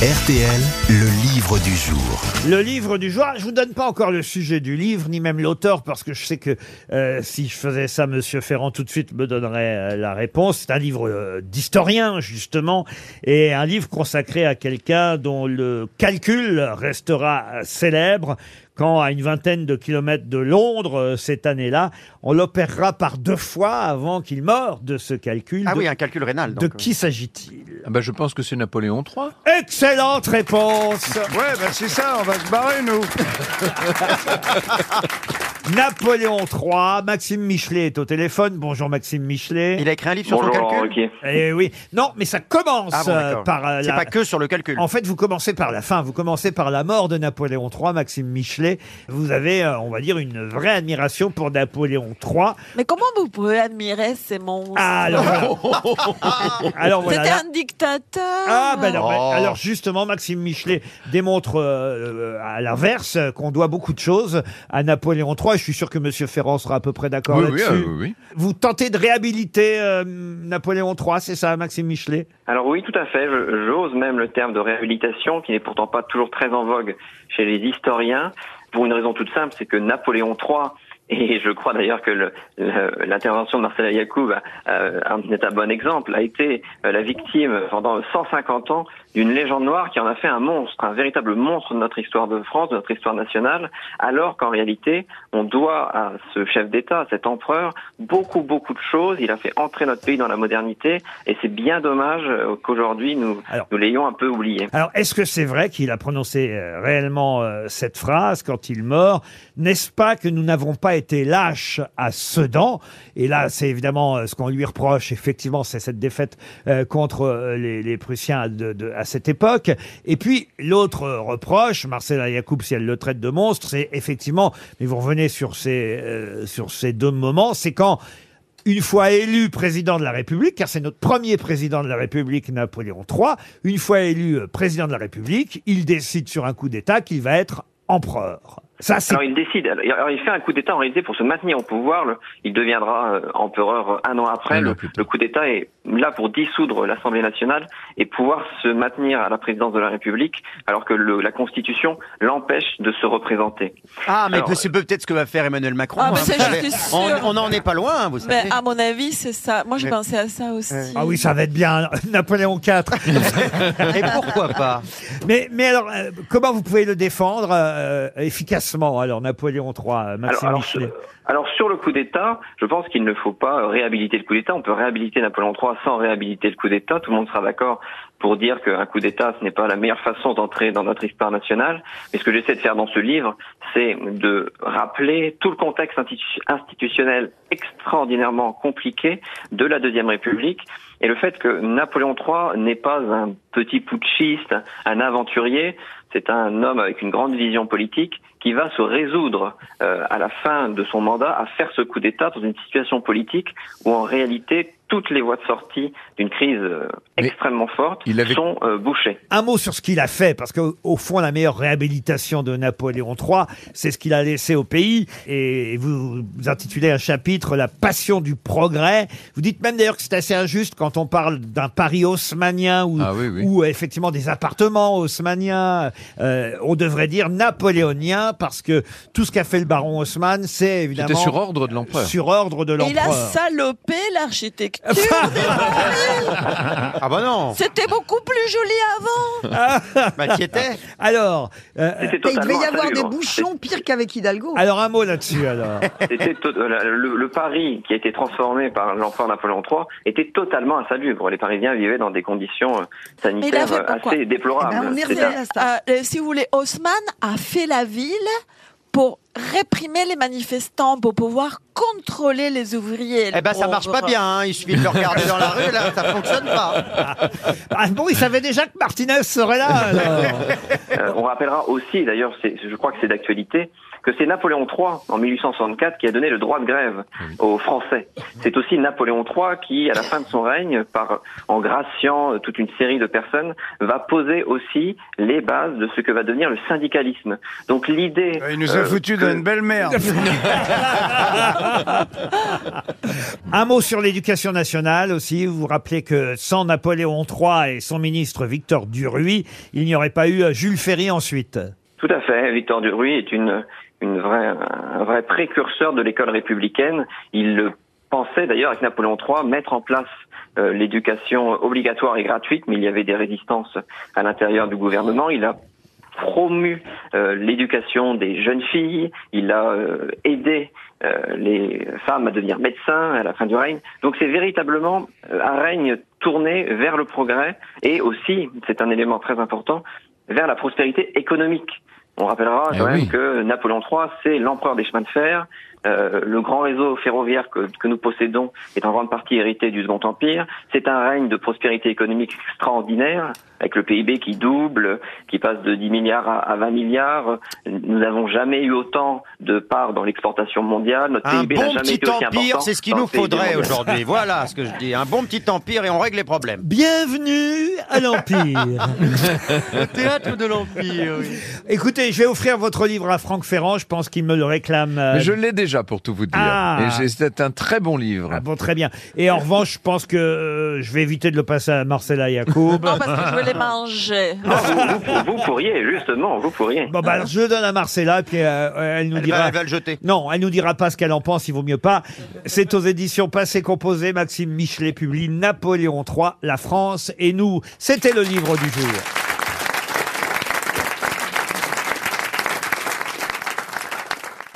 RTL, le livre du jour. Le livre du jour, je vous donne pas encore le sujet du livre, ni même l'auteur, parce que je sais que euh, si je faisais ça, Monsieur Ferrand tout de suite me donnerait euh, la réponse. C'est un livre euh, d'historien, justement, et un livre consacré à quelqu'un dont le calcul restera célèbre quand, à une vingtaine de kilomètres de Londres, cette année-là, on l'opérera par deux fois avant qu'il meure de ce calcul. Ah de, oui, un calcul rénal. de donc, qui s'agit-il? Ah bah, je pense que c'est Napoléon III. Excellente réponse Ouais, ben c'est ça, on va se barrer, nous. Napoléon III, Maxime Michelet est au téléphone. Bonjour Maxime Michelet. Il a écrit un livre sur Bonjour son calcul Eh oui, non, mais ça commence Ah bon, euh, d'accord. par euh, C'est la... pas que sur le calcul. En fait, vous commencez par la fin, vous commencez par la mort de Napoléon III, Maxime Michelet. Vous avez, euh, on va dire, une vraie admiration pour Napoléon III. Mais comment vous pouvez admirer ces monstres Ah, alors voilà. alors voilà. C'était là- un dictateur. Ah ben alors, Oh. alors justement, Maxime Michelet démontre euh, euh, à l'inverse euh, qu'on doit beaucoup de choses à Napoléon III. Je suis sûr que Monsieur Ferrand sera à peu près d'accord Oui, oui, là-dessus. ah, oui, oui. Vous tentez de réhabiliter euh, Napoléon III, c'est ça, Maxime Michelet? Alors oui, tout à fait. Je- J'ose même le terme de réhabilitation, qui n'est pourtant pas toujours très en vogue chez les historiens, pour une raison toute simple, c'est que Napoléon III, et je crois d'ailleurs que l'intervention de Marcela Yacoub euh, est un bon exemple, a été euh, la victime pendant 150 ans d'une légende noire qui en a fait un monstre, un véritable monstre de notre histoire de France, de notre histoire nationale, alors qu'en réalité, on doit à ce chef d'État, à cet empereur, beaucoup, beaucoup de choses. Il a fait entrer notre pays dans la modernité, et c'est bien dommage euh, qu'aujourd'hui nous, Alors- nous l'ayons un peu oublié. Alors, est-ce que c'est vrai qu'il a prononcé euh, réellement cette phrase quand il meurt? N'est-ce pas que nous n'avons pas été lâches à Sedan Et là, c'est évidemment euh, ce qu'on lui reproche. Effectivement, c'est cette défaite euh, contre euh, les, Prussiens à cette époque. Et puis, l'autre reproche, Marcela Yacoub, si elle le traite de monstre, c'est effectivement, mais vous revenez sur ces, sur ces deux moments, c'est quand une fois élu président de la République, car c'est notre premier président de la République, Napoléon III, une fois élu président de la République, il décide sur un coup d'État qu'il va être empereur. Ça, Alors il décide, alors il fait un coup d'État en réalité pour se maintenir au pouvoir. Le- il deviendra euh, empereur euh, un an après. Le, le coup d'État est là pour dissoudre l'Assemblée nationale et pouvoir se maintenir à la présidence de la République, alors que le- la Constitution l'empêche de se représenter. Ah, mais Alors, c'est peut-être ce que va faire Emmanuel Macron. Ah, mais hein, c'est- vous savez. on, on en est pas loin, vous Mais savez. à mon avis, c'est ça. Moi, j'ai Mais- pensé à ça aussi. Ah oui, ça va être bien, Napoléon IV. Et pourquoi pas mais, mais alors, euh, comment vous pouvez le défendre euh, efficacement, alors, Napoléon III, euh, Maxime Alors, alors, sur- alors, sur le coup d'État, je pense qu'il ne faut pas réhabiliter le coup d'État. On peut réhabiliter Napoléon III sans réhabiliter le coup d'État. Tout le monde sera d'accord pour dire qu'un coup d'État, ce n'est pas la meilleure façon d'entrer dans notre histoire nationale. Mais ce que j'essaie de faire dans ce livre, c'est de rappeler tout le contexte institu- institutionnel extraordinairement compliqué de la Deuxième République et le fait que Napoléon III n'est pas un petit putschiste, un aventurier, c'est un homme avec une grande vision politique qui va se résoudre euh, à la fin de son mandat à faire ce coup d'État dans une situation politique où en réalité toutes les voies de sortie d'une crise euh, Mais extrêmement forte il avait- sont euh, bouchées. Un mot sur ce qu'il a fait, parce qu'au au fond, la meilleure réhabilitation de Napoléon III, c'est ce qu'il a laissé au pays. Et vous, vous intitulez un chapitre La passion du progrès. Vous dites même d'ailleurs que c'est assez injuste quand on parle d'un Paris haussmanien ou, Ah oui, oui. ou effectivement des appartements haussmanniens. Euh, on devrait dire napoléonien, parce que tout ce qu'a fait le baron Haussmann, c'est évidemment C'était sur ordre de l'empereur. sur ordre de Et il a l'empereur. salopé l'architecture. Ah bah non C'était beaucoup plus joli avant. Bah t'y étais Alors, euh, C'était Il devait totalement y avoir des insalubre. bouchons pires qu'avec Hidalgo. alors un mot là-dessus alors. C'était to- euh, le, le Paris qui a été transformé par l'empereur Napoléon III était totalement insalubre. Les Parisiens vivaient dans des conditions euh, Mais il a sanitaires fait euh, pourquoi assez déplorables. Eh ben, on y C'était un- revient à ça. Euh, euh, si vous voulez, Haussmann a fait la ville pour réprimer les manifestants, pour pouvoir contrôler les ouvriers. Eh ben ça marche pas bien, hein. il suffit de le regarder dans la rue, là, ça fonctionne pas. Ah bon, il savait déjà que Martinez serait là. alors. Euh, on rappellera aussi, d'ailleurs, c'est- je crois que c'est d'actualité, que c'est Napoléon III, en 1864, qui a donné le droit de grève aux Français. C'est aussi Napoléon III qui, à la fin de son règne, par, en graciant euh, toute une série de personnes, va poser aussi les bases de ce que va devenir le syndicalisme. Donc l'idée... Il nous a euh, foutu que- t'as une belle mère. Un mot sur l'éducation nationale aussi. Vous vous rappelez que sans Napoléon III et son ministre Victor Duruy, il n'y aurait pas eu euh, Jules Ferry ensuite. Tout à fait. Victor Duruy est une, une vraie, un vrai précurseur de l'école républicaine. Il le pensait d'ailleurs avec Napoléon III mettre en place euh, l'éducation obligatoire et gratuite, mais il y avait des résistances à l'intérieur du gouvernement. Il a promu euh, l'éducation des jeunes filles, il a euh, aidé euh, les femmes à devenir médecins à la fin du règne. Donc c'est véritablement un règne tourné vers le progrès et aussi, c'est un élément très important, vers la prospérité économique. On rappellera Eh quand même que Napoléon III, c'est l'empereur des chemins de fer. Euh, le grand réseau ferroviaire que, que nous possédons est en grande partie hérité du Second Empire. C'est un règne de prospérité économique extraordinaire, avec le PIB qui double, qui passe de 10 milliards à, à 20 milliards. Nous n'avons jamais eu autant de parts dans l'exportation mondiale. Notre Un PIB n'a bon jamais petit été aussi empire, important c'est ce qu'il nous faudrait aujourd'hui. Voilà ce que je dis. Un bon petit empire et on règle les problèmes. Bienvenue à l'Empire. Le théâtre de l'empire, oui. Écoutez, je vais offrir votre livre à Franck Ferrand. Je pense qu'il me le réclame. euh, Mais je l'ai déjà pour tout vous dire. Ah. Et j'ai- c'est un très bon livre. Ah bon, très bien. Et en revanche, je pense que euh, je vais éviter de le passer à Marcella Yacoub. Non, parce que je veux les manger. Ah, vous, vous- vous pourriez, justement, vous pourriez. Bon, bah, alors, je le donne à Marcella, puis euh, elle nous Elle dira. va, elle va le jeter. Non, elle nous dira pas ce qu'elle en pense, il vaut mieux pas. C'est aux éditions Passé Composé. Maxime Michelet publie Napoléon III, la France et nous. C'était le livre du jour.